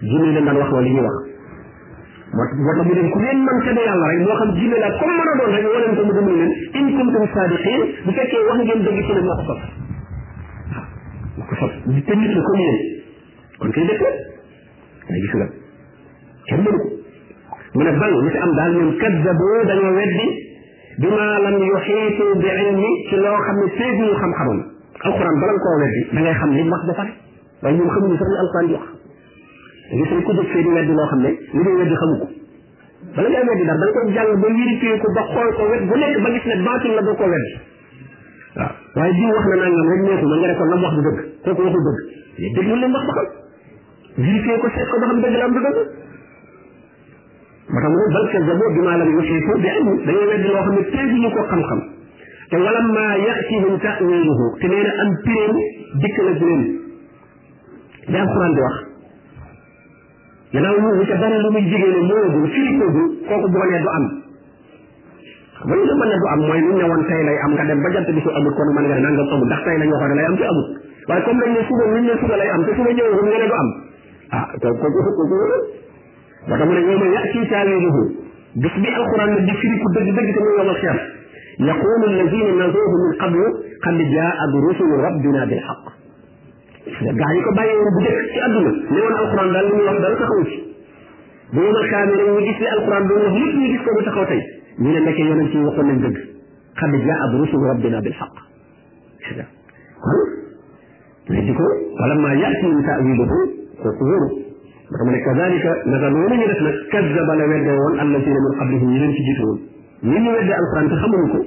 jinne yi leen daan wax loolu yi ñuy wax moo moo tax mu dem ku leen mën te ne yàlla rek moo xam jinne la comme mën a doon rek woo leen ko mu dimbali leen in kuntum sadiqin bu fekkee wax ngeen dëgg ci ne moo ko sos moo ko sos te nit la comme yéen kon kay def na gis nga kenn mënu ko mu ne bal lu ci am daal ñoom kaddabu dañoo weddi bi ma lam yuxiitu bi ilmi ci loo xam ne seeguñu xam-xamam alquran bala nga koo weddi da ngay xam li mu wax ba pare waaye ñoom xamuñu sax li alxuraan di wax da ngay sëñ ku jóg fee di weddi loo xam ne li ngay weddi xamu ko bala ngay weddi dara da nga koy jàng ba vérifié ko ba xool ko wet bu nekk ba gis ne baatil la doo ko weddi waaw waaye diw wax na nangam rek neexu ma nga ne ko lam wax du dëgg kooku waxul dëgg mais déglu leen wax ba xam vérifié ko seet ko ba xam dëgg la am du dëgg moo tax mu ne bal kazzabu bimaa lam yuhiitu bi ilmi dañoo weddi loo xam ne teguñu ko xam-xam te wala maa yatihim tawiluhu te nee na am piréem dikk na ci leen li alxuraan di wax gannaaw ñu lu ca bari lu muy jigéen ne moo gul firi ko gul kooku boo nee du am xam nga lu mën ne du am mooy lu ne woon tey lay am nga dem ba jant bi su amul kon mën nga ne nangam amul ndax tey la ñu waxoon lay am te amul waaye comme dañ ne suba luñ ne suba lay am te suba ñëwagul nga ne du am ah kooku kooku moo tax mu ne yow ma yàq ci taawiluhu bis bi alquran nag di firi ku dëgg dëgg te muy yomal xeer yaqulu alladina nazuhu min qablu qad jaat rusulu rabbina bil xaq gaa yi ko bàyyi woon bu dëkk ci àdduna ne woon alquran daal li muy wax dara taxaw ci bu yomal xeer rek ñu gis li alquran doon wax lépp ñu gis ko mu taxaw tey ñu ne nekk yonent yi waxoon nañ dëgg qad jaat rusulu rabbina bil xaq kon weddi ko wala maa yaati min taawiluhu kooku wóoru ba xam ne kazalika naka noonu ñu def nag kazzaba la wedde woon allazina min qablihim ñi leen ci jiitu woon ñi ñu wedde alquran te xamuñu ko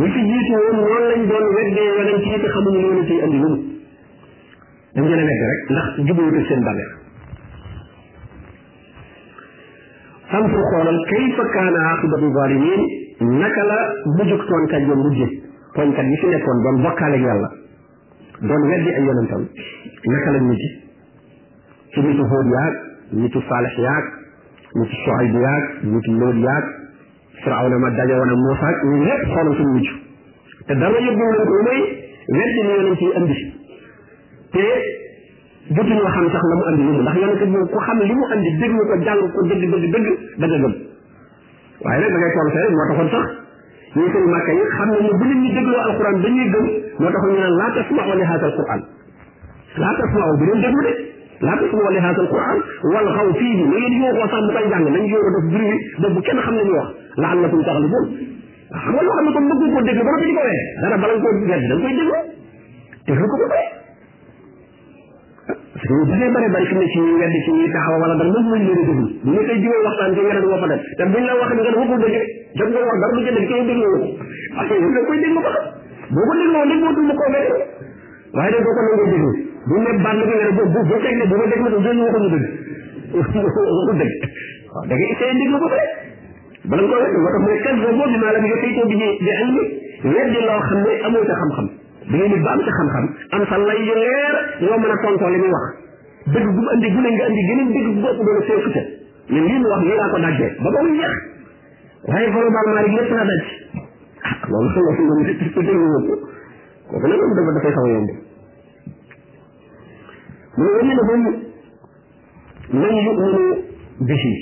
ñi ci jiitu woon noonu lañ doon weddee yonent yi te xamuñu loolu ciy andi lu mu dañ leen a wedde rek ndax jubóote seen bànneex fanfur xoolal kayfa kaana aqibatu zalimin naka la mujjug tooñkat ya mujje tooñkat yi fi nekkoon doon bokkaale ak yàlla doon weddi ay yonentam naka lañ mujj ci nitu Hóod yaag nitu Saalix yaag nitu Soayb yaag nitu Lóod yaag firawna ma daje woon ak Moussa ak ñun ñëpp xoolal suñu mujj te dara yóbbu leen ko mooy weddi ni yonent yi andi si te jotuñoo xam sax la mu andi lu mu ndax yonent bi ku xam li mu andi déglu ko jàng ko dëgg dëgg dëgg da nga gëm waaye nag da ngay toll fee moo taxoon sax ñun seen màkka yi xam ne bu nit ñi dégloo alquran dañuy gëm moo taxoon ñu naan laa tasma'u li haadha alquran laa tasmaaw bu leen déglu de laa tasmaaw li haasal quran wal xaw fii bi na ngeen yóoxoo sax bu koy jàng nañ yóoxoo def bruit bi ba bu kenn xam ne ñu wax la am na suñu taxalu bon xam nga loo xam ne kon bëgg ko déglu ba nga di ko wee dara bala nga koo gerte da nga koy déglu déglu ko ba pare parce que ñu bare bare bari fi ne ci ñuy wedd ci ñuy taxaw wala dara moom lañ leen a déglu bu ñu koy jiwee waxtaan ci nga ne woo fa dem te buñ la wax ni nga ne waxul dëgg daf nga wax dara du jënd kay déglu ko parce que da koy déglu ba xam boo ko dégloo déglu ko wedd waaye nag doo ko nangoo déglu bu ne bànn bi nga ne bu bu bu teg ne bu ma déglu déglu waxuñu dëgg waxul dëgg waaw da ngay essayé déglu ko pare bala nga ko wedd moo tax mu ne kas ba boobu maa la bi nga tey koo bi ji di am weddi loo xam ne amoo ca xam-xam da ngay nit ba am ca xam-xam am sa lay yu leer yoo mën a tontoo li muy wax dëgg bu mu andi bu ne nga andi geneen dëgg bu bopp doon seeku ca ne lii mu wax lii laa ko dajjee ba ba mu jeex waaye vraiment maa rek lépp la daj ah loolu loolu loolu kooku nag dafa dafay xaw a yomb mu ne wani lahum man yuminu bihi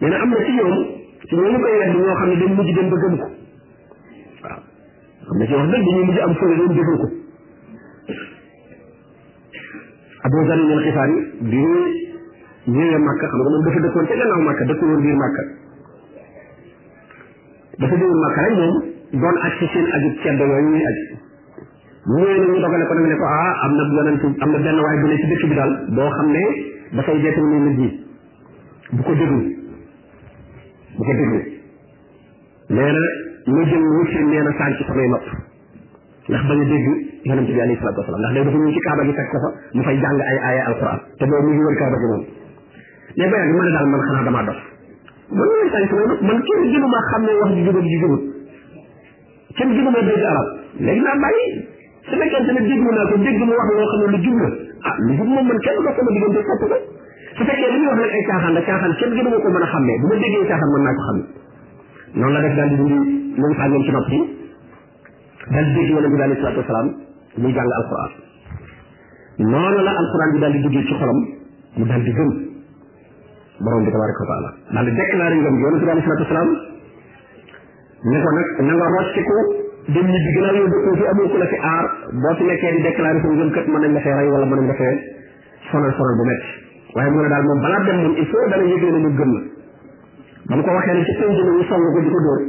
nee na am na ci ñoom ci ñooñu koy wedd ñoo xam ne dañ mujj dem ba gëm ko waaw xam na ci wax dëgg dañuy mujj am fële doon jëfal ko Abu Zar al Xifaari bi ñëwee Màkka xam nga moom dafa dëkkoon ca gannaaw Màkka dëkkoon biir Màkka dafa jógul Makka rek moom doon aj si seen aju ceddo yooyu ñuy aj ñëwee na ñu dogale ko nag ne ko ah am na yonent am na benn waay bu ne ci dëkk bi daal boo xam ne dafay jeetal ni nit ñi bu ko déglu bu ko déglu nee na ñu jël wuti nee na sànq samay nopp ndax bañ a dégg yonent bi alayhi salaatu wasalaam ndax day dafa ñëw ci kaaba gi fekk ko fa mu fay jàng ay aaya alquran te boobu mu ngi wër kaaba gi moom mais ba yàgg ma ne daal man xanaa damaa dof man ma lay tànk loolu man kenn gënu maa xam ne wax ji jubal ji jubal kenn gënu maa dégg arab léegi naa bàyyi su fekkente ne déglu naa ko dégg mu wax loo xam ne lu jub la ah lu jub moom man kenn dox sama diggante sopp ko su fekkee li ñuy wax nag ay caaxaan la caaxaan kenn gënu ma ko mën a xàmmee bu ma déggee caaxaan mën naa ko xam noonu la def daal di dindi lu mu sàngoon ci nopp yi dal dégg yonent bi alayhi salaatu wasalaam muy jàng alquran noonu la alquran bi daal di duggee ci xolam mu daal di gëm borom bi tabaraka wa taala daal di déclaré ngëm yonent bi alayhi salaatu wasalaam ne ko nag na nga rocciku dem ñi bi gannaaw yow dëkkoo fi amoo ku la fi aar boo fi nekkee di déclaré sa ngëm kat mën nañ la fee rey wala mën nañ la fee sonal sonal bu métti waaye mu ne daal moom balaa dem moom il faut dana yëg ne moom gëm na ba mu ko waxee ne ci penc mi ñu song ko di ko dóor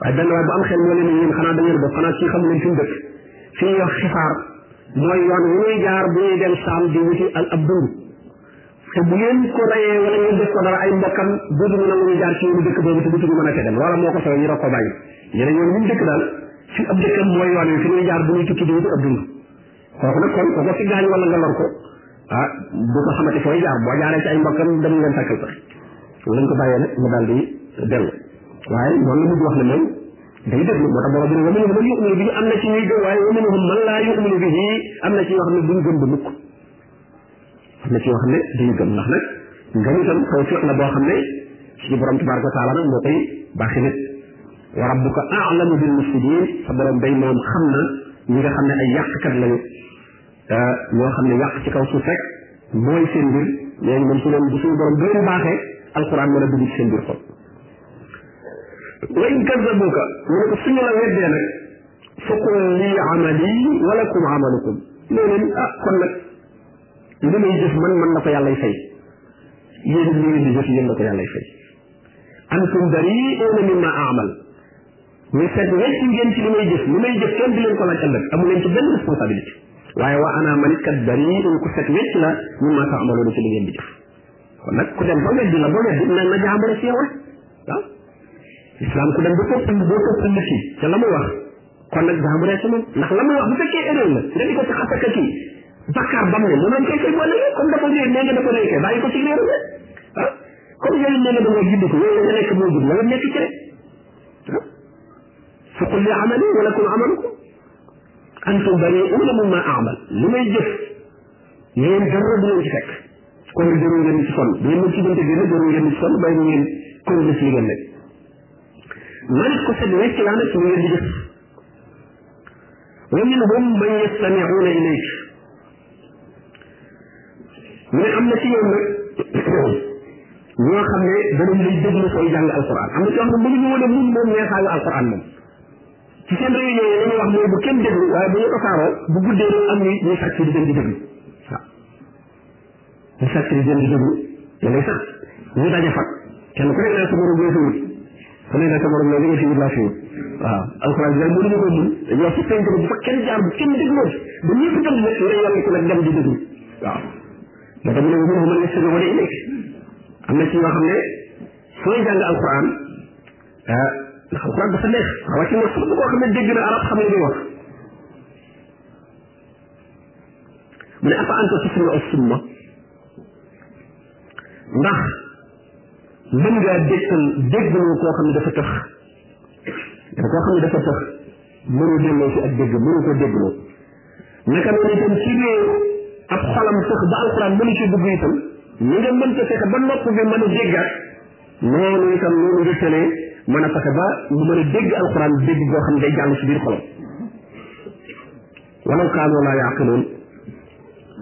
waaye benn waay bu am xel moo leen ne yéen xanaa da ngeen dof xanaa kii xam leen fi mu dëkk fi ñuy wax xifaar mooy yoon wu ñuy jaar bu ñuy dem saam di wuti al ab dund te bu ngeen ko rayee wala ngeen def ko dara ay mbokkam dootuñu nangu ñu jaar ci yoonu dëkk boobu te dootuñu mën a ca dem loola moo ko sooy ñu doog ko bàyyi ñu ne ñoom ñu dëkk daal fi ab dëkkam mooy yoon wi fi ñuy jaar bu ñuy tukki di wuti ab dund kooku nag kon ko ko ci gaañ wala nga lor ko ah du ko xamati fooy jaar boo jaaree ci ay mbokkam dem leen takkal sax lañ ko bàyyee nag mu daal di dellu waaye noonu la mujj wax ne moom day déglu moo tax booba dina wamin hum man yuminu bihi am na ci ñuy gëm waaye wamin hum man laa yuminu bihi am na ci yoo xam ne duñ gëm ba mukk am na ci yoo xam ne duñu gëm ndax nag ngëm itam tawfiq la boo xam ne suñu borom tabaraka wa taala nag moo koy baaxi nit wa rabbuka a'lamu bil mufsidin sa borom day moom xam na ñi nga xam ne ay yàqkat lañu ñoo xam ne yàq ci kaw suuf rek mooy seen mbir ñooñu moom su leen bu suñu borom doon baaxee alquran mën a dugg ci seen biir xol wa in kazzabuka mu ne ko suñu la weddee nag fakun lii amali walakum amalukum nee leen ah kon nag li may jëf man man na ko yàllay fay yéen li ngeen di jëf yéen la ko yàllay fay antum bari'uuna mimma a'mal mais seet wecc ngeen ci li may jëf li may jëf kenn di leen ko laaj ëllëg amu leen ci benn responsabilité waaye waa ana man it kat bari'uun ku set wecc la mimma ta'maluuna ci li ngeen di jëf kon nag ku dem ba weddi la ba weddi na na jaambare ci yow rek waaw islam ku dem ba topp boo topp li ci te la mu wax kon nag jaambare ci moom ndax la mu wax bu fekkee erreur la nga di ko ci xasaka kii bakkaar bam ne mu doon kay kay boo léegi comme dafa réer léegi dafa réer kay bàyyi ko ci réeru rek ah comme yooyu nee nga da nga judd ko yooyu nga nekk moo judd wala nekk ci rek ah faqul li amali wala kum amalukum antum bari'una mimma a'mal li may jëf yéen dara du leen ci fekk kon jarul ngeen ci sonn bu ngeen mën ci dante génn jarul ngeen ci sonn bàyyi ngeen kon def li ngeen nekk man ko set wecc laa nag mu ngeen di def wa minhum man yastami'una ilayk mu ne am na ci ñoom nag ñoo xam ne danañ lay déglu sooy jàng alquran am na ci yoo xam ne mënuñu woon a mun moom neexaayu alquran moom ci seen réunion yi lañu wax mooy bu kenn déglu waaye bu ñu tasaaroo bu guddee rek am ñuy ñuy sàcc di dem di déglu waaw ñu sàcc di dem di déglu da ngay sax ñu daje fa kenn ku nekk naa sa morom loo fi wut ku nekk naa sa morom loo li nga fi wut laa fi wut waaw alxuraan bi daal mënuñu ko mun dañuy wax ci penk bu fa kenn jaar bu kenn dégloo ba ñëpp dem nag nga yàlla ko nag dem di déglu waaw moo tax mu ne wa minhum man yastami'una ilayk am na ci yoo xam ne sooy jàng alxuraan ah ndax alxuraan dafa neex rawatina sax bu ko xam ne dégg na arab xam ne muy wax mu ne afa anta tusmiu summa ndax mën ngaa dégtal déggloo koo xam ne dafa tax koo xam ne dafa tax mënoo delloo si ak dégg mënoo ko déggloo naka noonu itam ci réew ab xolam sax ba alxuraan mënu ci dugg itam ñu nga mën ko fexe ba nopp bi mën a déggaat noonu itam noonu nga tëlee mën a fexe ba mu mën a dégg alxuraan dégg boo xam day jàll ci biir xolam walaw kaanoo laa yaaqiloon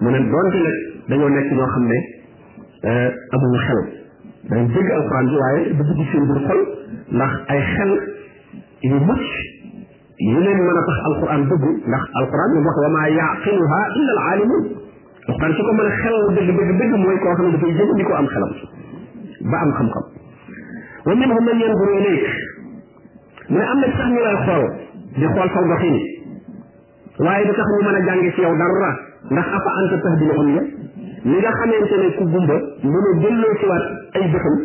mu ne doonte nag dañoo nekk ñoo xam ne eh, amuñu xel dañ dégg alxuraan bi waaye du dugg seen biir xol ndax ay xel yu mucc lu leen mën a tax alquran dugg ndax alquran moom wax wa maa yaaqiluha illa al aalimun alquran su ko mën a xel dëgg dëgg dëgg mooy koo xam ne dafay jëfandikoo am xelam ba am xam-xam wa minhum man yanzuru ilayk mu ne am na sax ñu lay xool di xool saw doxin waaye du tax ñu mën a jànge ci yow dara ndax afa anta tahdil umya li nga xamante ne ku gumba mën a delloo ci waat ay bëtam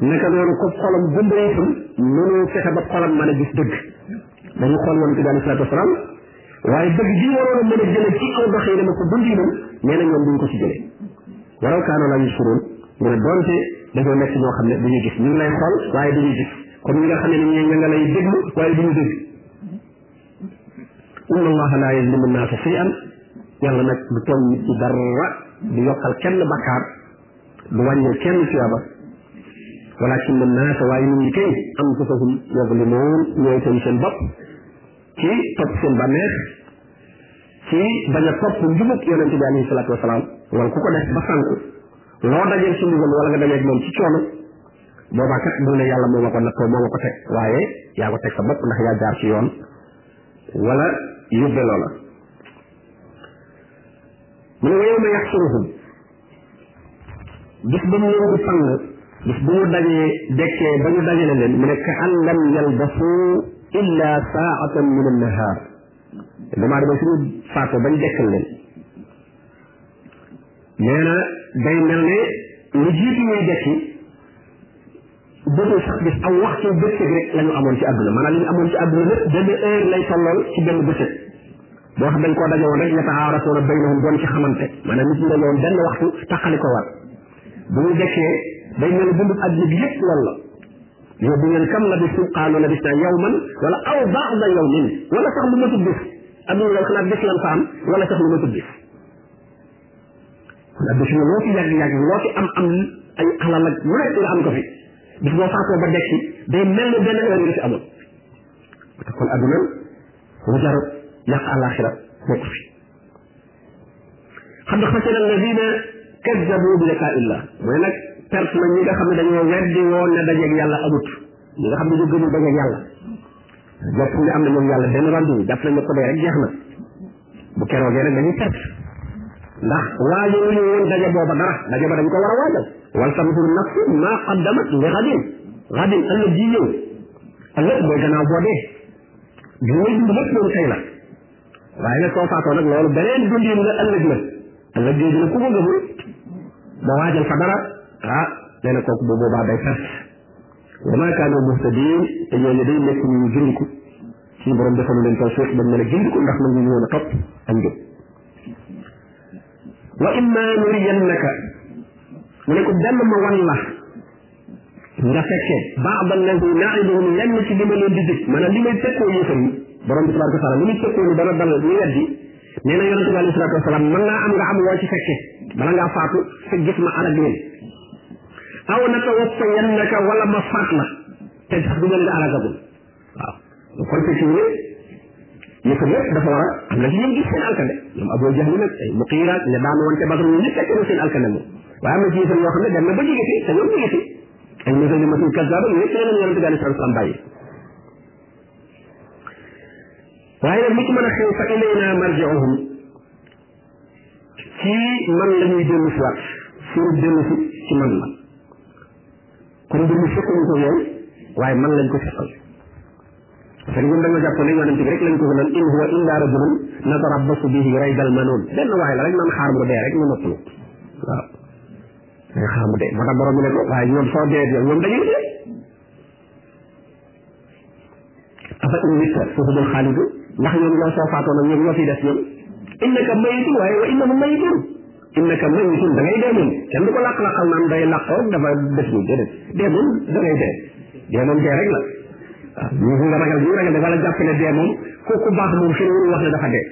naka noonu ko xolam gumba itam mënoo fexe ba xolam mën a gis dëgg dañu xool yoon ci daal salaatu wasalaam waaye dëgg ji waroon a mën a jële ci aw doxee dama ko dundinam nee na ñoom duñ ko ci jële waraw kaano laa yusuroon mu ne doonte dañoo nekk ñoo xam ne duñu gis ñu ngi lay xool waaye duñu gis comme ñi nga xam ne ni ñi nga lay déglu waaye duñu dégg inna allaha laa yazlimu naasa shay'an yàlla nag du tooñ nit ci dara du yokkal kenn bakkaar du wàññee kenn tuyaaba walakin naasa waaye nit ñi kay anfusahum yazlimoon ñooy tey seen bopp ci topp seen bànneex ci bañ a topp njubug yonent bi alayhi salaatu wasalaam wala ku ko def ba sànku loo dajee ci ndigal wala nga dajee moom ci coono boobaa kat bu ne yàlla moo ma ko nattoo moo ma ko teg waaye yaa ko teg sa bopp ndax yaa jaar ci yoon wala yóbbe loola mu ne wa yawma yaxsuruhum gis ba mu leen di sang gis bu ñu dajee dekkee ba ñu dajale leen mu ne ka an lam yalbasu illa saatan min annahaar damaa dama suñu faatoo bañ dekkal leen nee na day mel ne lu jiitu ñuy dekki dootul sax gis aw waxtu bëccëg rek la ñu amoon ci àdduna maanaam li ñu amoon ci àdduna lépp benn heure lay tollool ci benn bëccëg boo xam dañ koo daje woon rek yatahaarasuuna baynahum doon ci xamante maanaam nit ñi daje woon benn waxtu taxali ko war bu ñu dekkee day mel dundub àdduna bi yëpp loolu la yow bu ngeen kam la bi suuf xaalu la bis naa yow man wala aw baax na yow min wala sax lu ma tudd bis am na loolu xanaa bis lan fa am wala sax lu ma tudd bis ndax bis na loo fi yàgg yàgg loo fi am am ay alal ak lu nekk nga am ko fi bis boo faatoo ba dekki day mel ne benn heure nga fi amoon te kon adduna lu jar yàq àllaaxira nekku fi xam nga xasira alladina kazzabu bi liqaa illah mooy nag perte na ñi nga xam ne dañoo weddi woon ne dajeeg yàlla amut ñi nga xam ne ñu gëmul dajeeg yàlla jàpp ne am na ñoom yàlla benn rendez-vous jàpp nañ ne ko dee rek jeex na bu keroogee nag dañuy perte ndax waajo lu ñu woon daje booba dara daje ba dañ ko war a waajal wal tanzur nafsu ma qaddamat li gadin gadin ëllëg ji ñëw ëllëg mooy gannaaw boo dee bi ngay dund lépp moom tey la waaye nag soo faatoo nag loolu beneen dundin la ëllëg la ëllëg jooju nag ku ko gëmul ba waajal fa dara ah nee na kooku bu boobaa day perte wa maa kaanu muhtadiin te ñooñu day nekk ñu gindiku suñu borom defalu leen tawfiq bañ mën a gindi ko ndax nangu ñu woon a topp ak njub wa imma nuriyannaka mu ne ko benn ma wan la nga fekkee baada allazi naiduhum lenn ci li ma leen di dig maanaam li may fekkoo yéefar yi borom bi tabaraka taala li muy fekkoo ni dana dal ñu weddi nee na yonente bi alayhi salatu wasalaam mën naa am nga am woo ci fekkee bala ngaa faatu sa gis ma arag leen aw naka wattayannaka wala ma faat la te sax du ngeen nga aragagul waaw bu kon ci ne ñu ko lépp dafa war a am na ci ñoom gis seen alkande ñoom aboo jaxli nag ay muqiiraat ne daan woon te badru ñu nekk na seen alkande moom waaye am na ci yëfam yoo xam ne dem na ba jóge fi te ñoom jóge fi ay mesure yu matul kazaaba yooyu ci la leen yonente bi alei salatu salaam bàyyi waaye nag lu ci mën a xew fa ilayna marji'uhum ci man la ñuy dellu si waat suñu dellu si ci man la kon mbir mi fekkuñu ko yow waaye man lañ ko fekkal parce que ñun dañoo jàpp ne yonent bi rek lañ ko gënal in huwa illa rajulun natarabbasu bihi raydal manoon benn waay la rek man xaar mu dee rek ñu noppalu waaw dañ xaar mu dee moo tax borom bi ne ko waaye ñoom soo dee yow ñoom dañuy dee afa in mitta fa humul xaalidu ndax ñoom ñoo soo faatoo nag ñoom ñoo fi des ñoom innaka mayitun waaye wa innahum mayitun innaka mayitun da ngay dee moom kenn du ko làq-làqal naan day làqoo dafa def ni déedéet dee moom da ngay dee dee moom dee rek la waaw ñu nga ragal ñu ragal dafa la jàpp ne dee moom ku ku baax moom xëy na wax ne dafa dee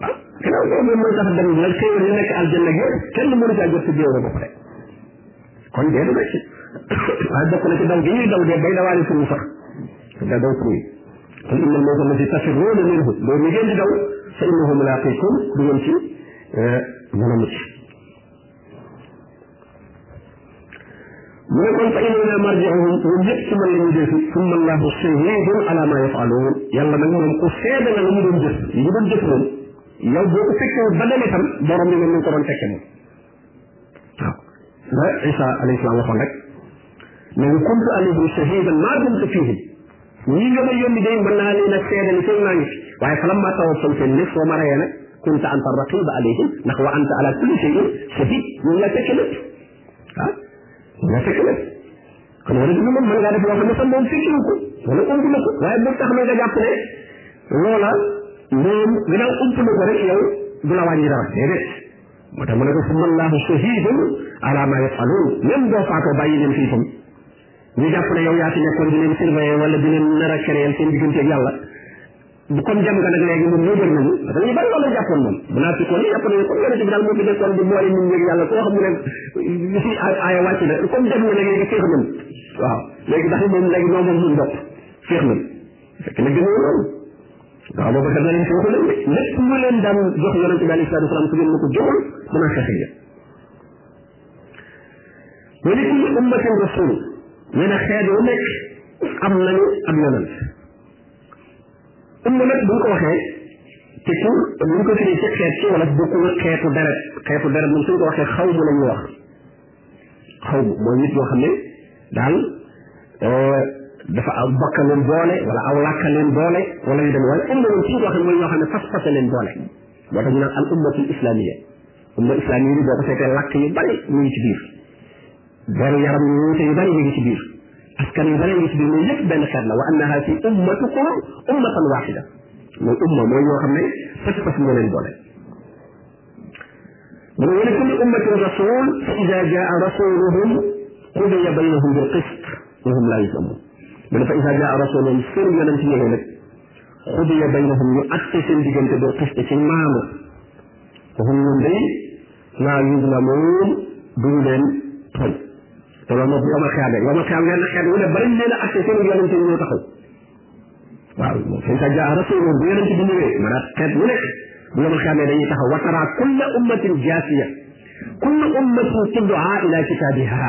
waaw ginnaaw loolu moom mooy tax dem nag xéewal yi nekk aljanna yëpp kenn mënu caa jot ci biir ba pare kon dee du ci waaye bokk na ci daw gi ñuy daw dee bay dawaale suñu sax da daw kuy kon innal mawta allati tafirruuna minhu loolu mi ngeen di daw fa innahu mulaaqiikum du ngeen ci mën a mucc mu ne kon fa ilayna marji'uhum ñoom ñëpp ci man la ñuy jëf summa allahu shahidun ala ma yafaluun yàlla nag moom ku seede la la mu doon jëf yi ñu doon jëf moom yow boo ko fekkee ba demee tam borom bi moom ñu ko doon fekke moom waaw la isa alayhi salaam waxoon rek ne kuntu alayhim shahidan ma dumtu fihim ñi nga ma yónni day mën naa leen a seede ni seen maa ngi fi waaye falam ma taw faw seen lépp soo ma rayee nag kunta anta raqiba alayhim ndax wa anta ala kulli shay'in shahid ñoom yaa fekk lépp ah yaa fekk lépp kon wala dina moom mën ngaa def loo xam ne sax moom fekkiwu ko wala ump na ko waaye bu tax na nga jàpp ne loola moom gannaaw ump na ko rek yow du la wàññi dara déedéet moo tax mu ne ko summa allahu shahidun ala ma yafaluun même boo faatoo bàyyi leen fii tam ñu jàpp ne yow yaa ci nekkoon di leen surveiller wala di leen nar a créer seen diggante ak yàlla bu comme jam nga nag léegi moom moo gën nañu parce que ñu bari loolu la jàppoon moom bu naa si kon yi jàpp nañu comme yonent bi daal moo fi nekkoon di boole nit ñi yàlla koo xam mu ne si aaya wàcc na comme jam nga nag léegi féex nañ waaw léegi ndax moom léegi noo moom suñu bopp féex nañ fekk na gënoo loolu waaw boobu dana leen fi waxu leen de lépp mu leen daan jox yonent bi alayhi salaatu wasalaam su ngeen ma ko joxul danaa xeex ak yéen wa li kulli ummatin rasul nee na xeet wu nekk am nañu ab yonent umma nag bu ñu ko waxee te ci bu ñu ko firee ci xeet ci wala bokkul ak xeetu deret xeetu deret moom suñ ko waxee xaw mu la ñuy wax xaw mu mooy nit yoo xam ne daal euh, dafa aw bokka leen boole wala aw làkka leen boole wala yu demee waaye umma moom suñ ko waxee mooy ñoo xam ne fas fasa leen boole moo tax ñu naan al ummatul islamiyya umma islam yi boo ko seetee làkk yu bari ñu ngi ci biir boru yaram yu wuute yu bari ñu ngi ci biir askan yu bari ñu ngi ci biir loolu lépp benn xeet la wa anna haasi ummatukum ummatan waxida mooy umma mooy ñoo xam ne fas fas moo leen boole mu ne wala kulli ummatin rasul fa ida jaa rasuluhum qudiya baynahum bil qist wa hum laa yusamun mu ne fa ida jaa rasuluhum seen yonent ñëwee nag qudiya baynahum ñu atte seen diggante bil qist ci maanu waxum ñoom day laa yuzlamuun duñu leen tooñ te loolu moom yomal xiyaam rek yomal xiyaam leen xeet wu ne bari leen a accès seen yonent yi ñoo taxaw waaw seen sa jaa rasulun bu yonent bi ñëwee maanaam xeet wu nekk bu yomal xiyaam dañuy taxaw wa tara kulla ummatin jaasiya kulla ummatin tuddaa ila kitaabiha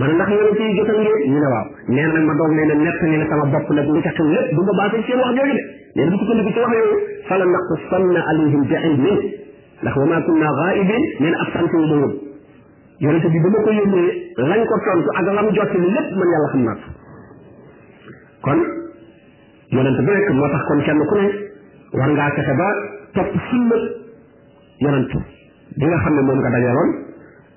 man ndax yéen ci jotal ngeen ñu ne waaw nee na ma doog leen a nekk ne sama bopp nag li ca xew lépp bu ma baatee seen wax jooju de nee na bu sukkandiku ci wax yooyu fala naqussanna alayhim bi ilmin ndax wa ma kunna ghaibin nee na absente wu ma woon yonente bi ba ma ko yónnee lañ ko tontu ak lam jot ni lépp man yàlla xam naa ko kon yonente bu nekk moo tax kon kenn ku ne war ngaa fexe ba topp sunna yonente bi nga xam ne moom nga dajaloon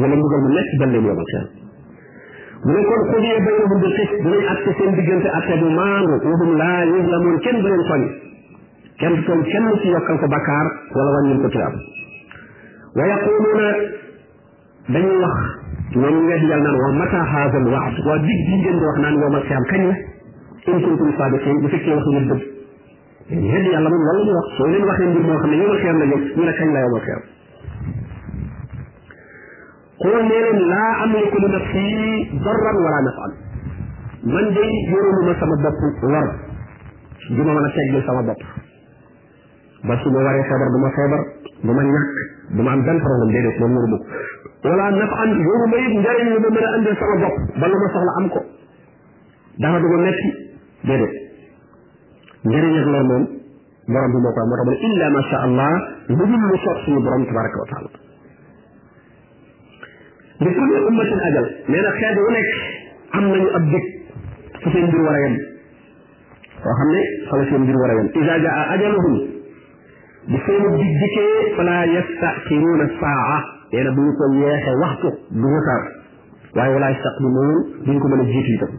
wala mbugal mu nekk dal leen yomal xel mu ne kon xudiyee baynahum bil qist dinañ atte seen diggante atte bu maandu wahum laa yuzlamuun kenn du leen soññ kenn tooñ kenn ci yokkal ko bakkaar wala wàññil ko tuyaab wa yaquluuna dañuy wax ñoom ñu weddi yàlla naan wa mata haada al waad waa dig bi ngeen di wax naan yowmal xiyaam kañ la in kuntum saadiqin bu fekkee wax ngeen dëgg yedd yàlla moom loolu la ñu wax soo leen waxee mbir moo xam ne yomal xiyam la jëm ñu ne kañ la yomal xiyam xool nee leen laa amliku li nafsi darran wala nafan man day yoruluma sama bopp war du ma mën a teggil sama bopp ba su ma waree feebar du ma feebar du ma ñàkk du ma am benn problème déedéet loolu yoruma ko wala nafan yoruma it njariñ lu ma mën a andil sama bopp ba lu ma soxla am ko dara du ma metti déedéet njëriñ ak lor moom borom bi moo ko moo tax mu ne illa ma sha allah lu dul lu soob suñu borom tabaraka wa taala li kulli ummatin ajal nee na xeet wu nekk am nañu ab dig fu seen mbir war a yem koo xam ne fa la seen mbir war a yem ida jaa ajaluhum bu seenu dig dikkee fala yastaxiruuna saa nee na bu ñu ko yeexe waxtu du ñu tar waaye wala yastaqdimuun duñ ko mën a jiitu itam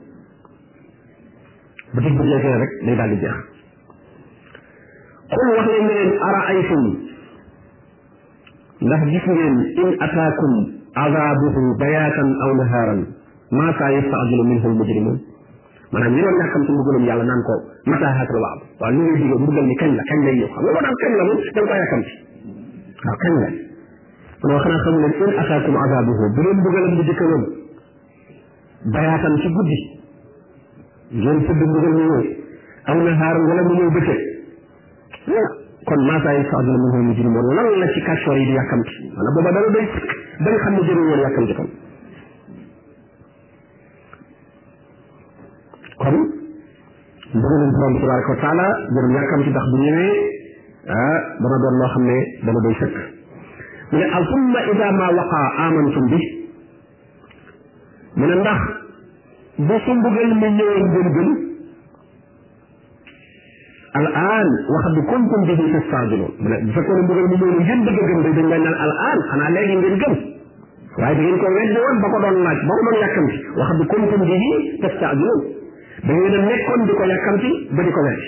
bu tig bu jeexee rek day daal di jeex xul wax leen ne leen ara aytum ndax gis ngeen in ataakum azabuhu bayaatan aw nahaaran maa saa yastaajilu minhu almujrimun maanaam ñi doon ñàkkam ci mbugalam yàlla naan ko mata haakal waab waaw li ngay digee mbugal mi kañ la kañ lay ñëw xam nga boo daan kañ la moom da nga ko yàkkam ci waaw kañ la non xanaa xamu leen in ataakum azabuhu bu leen mbugalam bu jëkkëram bayaatan ci guddi ngeen tëdd mbugal mu ñëw aw na xaar wala mu ñëw bëccëg kon maasaa yi sax dina mën a mujj moom lan la ci kàccoor yi di yàkkamti wala booba dara doy ba nga xam ne jëriñ woon yàkkamti kon kon mbugalum borom tabaraka wa taala jëriñ yàkkamti ndax bu ñëwee ah dana doon loo xam ne dana doy sëkk mu ne al summa ida ma waqa amantum bi mu ne ndax bu su mbugal mi ñëwee ngeen gëm al aan wax bi kuntum bihi tastaajiloon mu ne bu fekkoon ne mbugal mi ñëw na ngeen bëgg a gëm day dañ leen naan al aan xanaa léegi ngeen gëm waaye da ngeen ko weddi woon ba ko doon laaj ba ko doon yàkkamti wax bi kuntum bihi tastaajiloon da ngeen a nekkoon di ko yàkkamti ba di ko weddi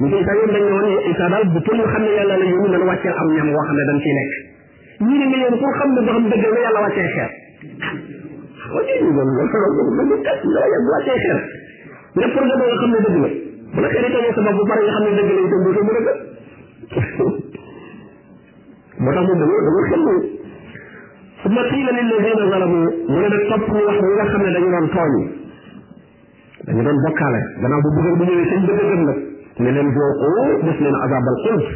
monsieur Issa ñoom dañ ne woon Issa daal bu pour ñu xam ne yàlla la yónni nan wàcceel am ñam woo xam ne dañ ciy lekk ñu ne mais yow pour xam ne ba xam dëgg la yàlla wàccee xeer waaw ñu ne loolu loolu loolu kat la yàlla wàccee xeer nga pour nga doon xam ne dëgg la bu la xeer itam sa bopp bu pare nga xam ne dëgg la itam dootoo mën a gëm moo tax moom da nga da nga xel su ma xiila lil lazina zalamu mu ne nag topp ñu wax ñi nga xam ne dañu doon tooñ dañu doon bokkaale gannaaw bu bëgg bu ñëwee seen bëgg gëm nag ne leen booxoo oh, def leen azabal xulf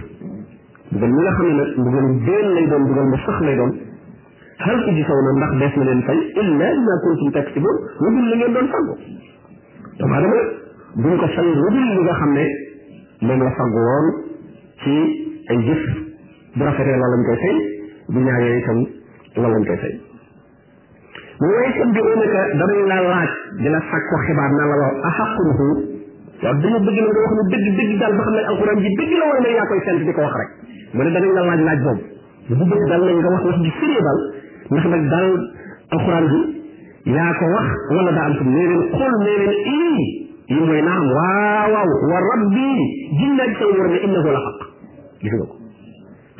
dugal mi nga xam ne nag dugalu deen lay doon dugal mu sax lay doon hal ci gisaw na ndax des na leen fay illa ma kuntum taksibun lu dul li ngeen doon fàggu doomu adama duñ ko fay lu dul li nga xam ne moom la fàggu woon ci ay jëf bu rafetee loolu lañ koy fay bu ñaawee itam loolu lañ koy fay way sam bi óonaka danañ la laaj di la sàkku xibaar na la wax axaqun hu waaw dañu bëgg na nga wax ne dëgg dëgg daal ba xam ne alxuraan ji dëgg la wala yaa koy fent di ko wax rek mu ne danañ la laaj laaj boobu bu bëgg daal nañ nga wax wax ji sérieux daal ndax nag daal alxuraan ji yaa ko wax wala daa am tum nee leen xool nee leen ii yi mooy naam waaw waaw wa rabbi jinnaaj sa wóor ne innahu la xaq gis nga ko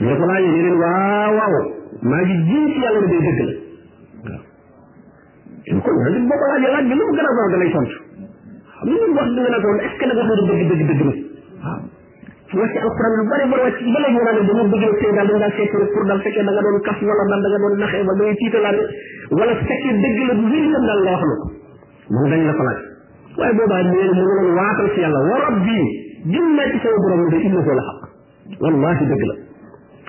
ñu ne ko laajee ñu leen waaw waaw maa ngi jiw ci yàlla ne day dëgg la waaw kon loolu boo ko laajee laaj bi lu mu gën a gaaw da lay tontu xam nga ñun wax dëgg la ko est ce que da nga doon dëgg dëgg dëgg la waaw su wàcc alquran lu bari bari wàcc ba léegi waraane dama bëgg tey daal danga fekk rek pour daal fekkee da nga doon kaf wala daal da nga doon naxee wala ngay tiitalaane wala fekkee dëgg la bu wér itam daal nga wax lu ko moom dañ la ko laaj waaye boobaa nee na mu ngi doon waatal si yàlla wa rabbi gin naa ci sama borom ne de innahu la xaq wallahi dëgg la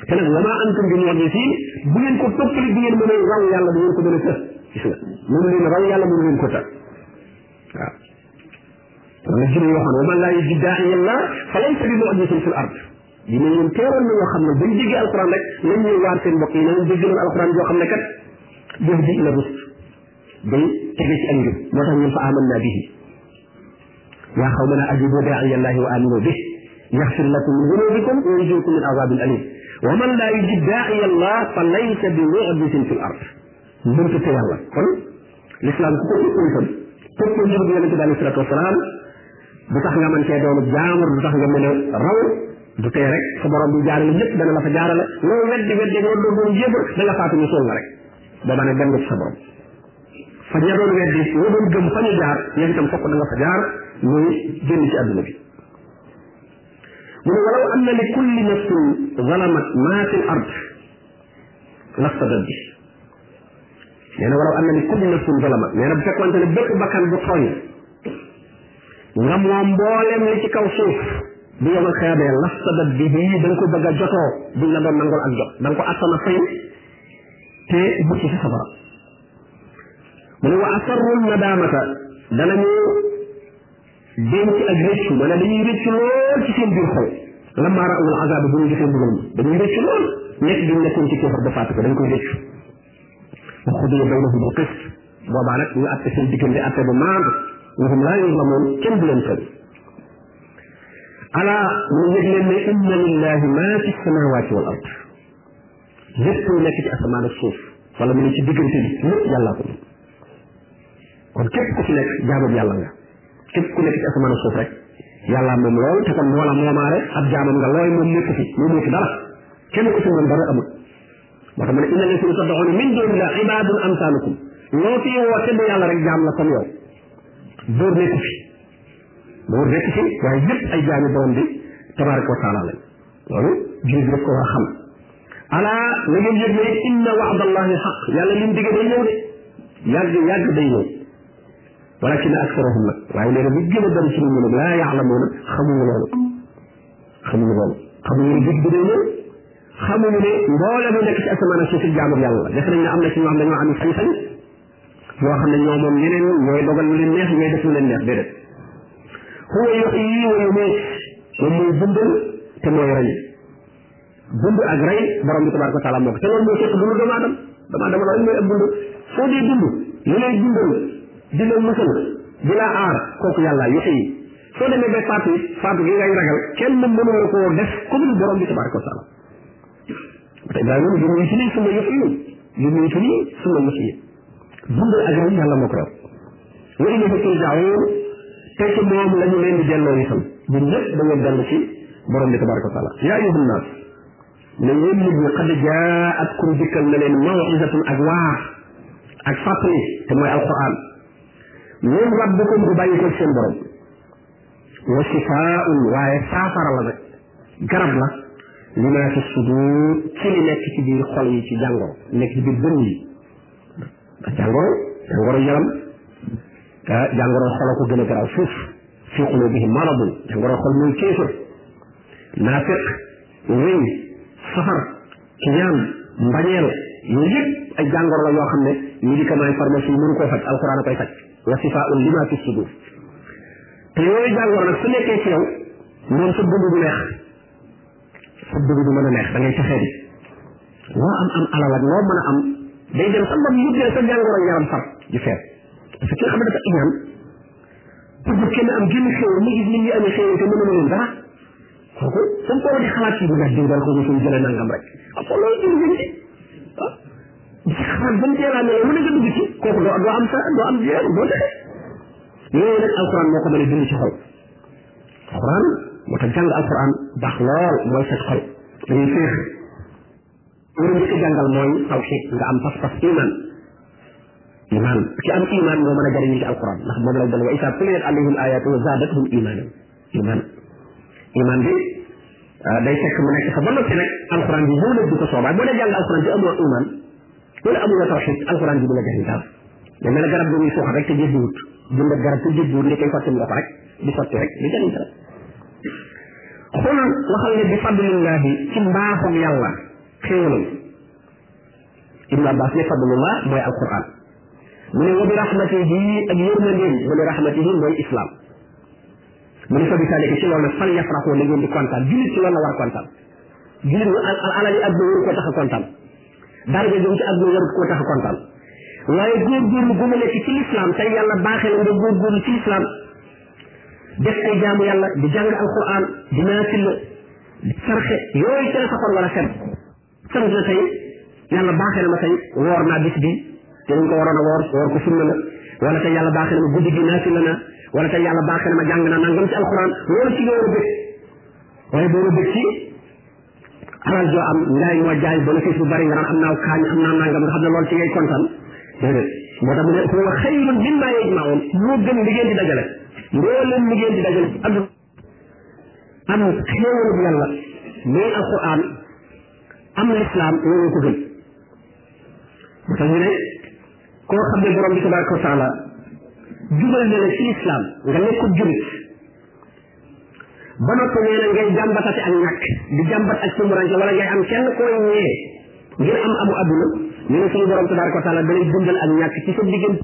te nag wama antum bi moom fii bu ngeen ko toppali bu ngeen mën a raw yàlla bu ngeen ko mën a tës gis nga mënu leen raw yàlla mënu leen ko tës waaw wala jëne yoo xam ne waman laa yujib daa yàlla fa laysa bi mu'jizin fil ard dina ñoom teeroon na ñoo xam ne bañ déggee alquran rek lañ ñuy waar seen mbokk yi na dégg nañ alquran joo xam ne kat def di ila rus day tege ci ak njub moo tax ñun fa aman naa bihi yaa xaw mën a ajibu daa'iya allahi wa aminu bihi yaxfir lakum min dunubikum wa yujirkum min azabin alim wa man laa yujib daa'iya allah fa laysa bi mu'jizin fi l ard mënta te yàlla kon l'islam ku ko ëpp itam topp ko njub yonente bi alayhi salatu wasalaam du tax nga mën cee doonu jaamur du tax nga mën a raw du tee rek sa borom bi jaarale lépp dana la fa jaarale loolu weddi weddi nga doon doon jéem da nga faatu ñu sol la rek ba ma ne dem nga ci sa borom fa ña doon weddi ñoo doon gëm fa ñu jaar yéen itam fokk da nga fa jaar muy génn ci àdduna bi mu ne walaw anna li kulli nafsin zalamat ma fi l ard lastadat bi nee na walaw anna li kulli nafsin zalamat nee na bu fekkoonte ne bépp bakkan bu tooñ nga moom mboolem li ci kaw suuf bu yomal xeebee lastadat bi bii da nga ko bëgg a jotoo buñ la doon nangol ak jot da nga ko attana fay te mucc ci safara mu ne wa asarru nadaamata danañu denc ak rëccu maanaam dañuy rëccu lool ci seen biir xol lammaa ra'awul azaaba bu ñu gisee mbugal ma dañuy rëccu lool nekk bi ñu nekkoon ci kéefar ba faatu ko dañ koy rëccu wa qudiya baynahum bil qist boobaa nag ñu atte seen diggante atte ba maandu wa hum laa yuzlamuun kenn du leen tëj ala mu yëg leen ne inna lillahi ma fi samawati wal ard lépp lu nekk ci asamaan ak suuf wala mu ne ci diggante bi lépp yàllaa ko moom kon képp ku fi nekk jaamam yàlla nga képp ku nekk ci asamaan ak suuf rek yàllaa moom lool te kon moo la moomaale ab jaamam nga looy moom nekk fi moom moo fi dara kenn ku fi moom dara amul moo tax mu ne inna lasina tad'una min dunillah ibadun amsalukum loo fi woo te du yàlla rek jaam la comme yow buur nekk fi buur nekk fi waaye yëpp ay jaami borom bi tabaraka wa taala lañ loolu jullit bi daf ko war a xam ala na ngeen yëg ne inna wa'dallahi xaq yàlla lim digge day ñëw de yàgg yàgg day ñëw walakin aksarahum nag waaye nee na li gën a bëri ci nit ñi nag laa ya'lamuuna xamuñu loolu xamuñu loolu xamuñu ne digg bi day ñëw xamuñu ne mboolem lu nekk ci asamaan ak suuf si jaamu yàlla def nañ ne am na ci ñoo xam dañoo am sañ-sañ yoo xam ne ñoo moom ñeneen ñooy dogal lu leen neex ñooy def lu leen neex déedéet huwa yuhyi wa yumiit moom mooy dundal te mooy rey dund ak rey borom bi tabaraka wa taala moo ko te loolu moo fekk dundu doomu aadama doomu aadama loolu mooy ab dund soo dee dund li lay dundal di la musal di la aar kooku yàlla yuhyi soo demee ba faatu faatu gi ngay ragal kenn mënu la koo def comme borom bi tabaraka wa taala te daa noonu jëmuy ci nii suma yoxyu jëmuy ci nii suma yoxyu dundal ak rey yàlla moo ko yor wa ilayhi turjaun te ci moom la ñu leen di delloo itam ñun ñëpp da ngeen dellu ci borom bi tabaraka wa taala yaa ayyuhan naas ne yéen nit ñi xad jaatkum dikkal na leen mawizatun ak waar ak fàttali te mooy alquran min rabbikum bu bàyyi ko seen borom wa shifaaun waaye saafara la nag garab la li maa fi sudur ci li nekk ci biir xol yi ci jàngoro nekk ci biir bënn yi ndax jàngoro jàngoro yaram te jàngoro xol a ko gën a garaaw fuuf fi qulubihim maradun jàngoro xol mooy kéefër naafiq rëy safar kiñaan mbañeel yooyu yëpp ay jàngoro la yoo xam ne médicament yi pharmacie yi mënu koo faj alxuraan a koy faj wa sifaa'un lima fi sudur te yooyu jàngoro nag su nekkee ci yow moom sa dund du neex sa dund du mën a neex da ngay texee di loo am am alal ak loo mën a am day dem sa bopp yëpp sa jàngoro yaram far di feet parce que ki nga xam ne dafa iñaan pour kenn am génn xéwal mu gis nit ñi amee xéwal te mën a leen dara kooku fu mu toll di xalaat ci nag diw daal ko mosul jële nangam rek ak loolu ci ngeen ci ah di xalaat ba mu teelaa ne lu ne nga dugg ci kooku doo doo am sa doo am jeex doo texe yooyu nag alquran moo ko mën a dindi ci xol alquran moo tax jàng alquran baax lool mooy set xol dañuy féex li ñu ci jàngal mooy tawxiid nga am pas-pas iman iman ci am iman moo mën a jëriñu ci alquran ndax moom lañ doon wa isa tuliyat alayhim ayatu zaadathum imanan iman iman bi ah, day fekk mu nekk fa ba noppi nag alquran bi ñëw nag di ko soobaa boo dee jàng alquran te amoo iman loolu amul la tawxiid alxuraan bi du la jëriñ dara da mel ne garab bu muy suuxat rek te jëddiwut dund ak garab te jëddiwut ne koy sotti ndox rek di sotti rek di jëriñ dara xul waxal ne bi fadlillahi ci mbaaxum yàlla xéewalam ibnu abbas ne fadlullah mooy alquran mu ne wa bi rahmatihi ak yërmandeem wa bi rahmatihi mooy islam mu ne fa bi saalika ci loolu nag fal yafraxoo na ngeen di kontaan jullit ci loolu la war a kontaan jullit al alal yi àdduna waru ko tax a kontaan dara ja jëm ci àdduna warut koo tax a kontaan waaye góorgóorlu gu mu nekk ci lislaam tey yàlla baaxee la nga góorgóorlu ci lislaam def ay jaamu yàlla di jàng alquran di naafil di sarxe yooyu ci la sa xol war a set sant na tey yàlla baaxee na ma tey woor naa bis bi te ñu ko waroon a woor woor ko sunna la wala tey yàlla baaxee na ma guddi gi naafil na wala tey yàlla baaxee na ma jàng naa nangam ci alquran loolu ci nga war a bëgg waaye boo war a bëgg ci alal joo am njaay moo jaay bénéfice bu bari nga naan am naaw kaañ am naa nangam nga xam ne loolu ci ngay kontaan déedéet moo tax mu ne huwa xayrun mimma yajmaun moo gën li ngeen di dajale mbooleem li ngeen di dajale ci àdduna am xéewalub yàlla muy alquran am lislaam loolu ko gën moo tax ñu ne koo xam ne borom bi tabaraka wa taala jubal na la ci lislaam nga nekkul julit ba noppi nee na ngay jàmbatati ak ñàkk di jàmbat ak sumuranke wala ngay am kenn koy ñee ngir am amu adduna ñu ne suñu borom tabaraka wa taala dalay dundal ak ñàkk ci sa diggante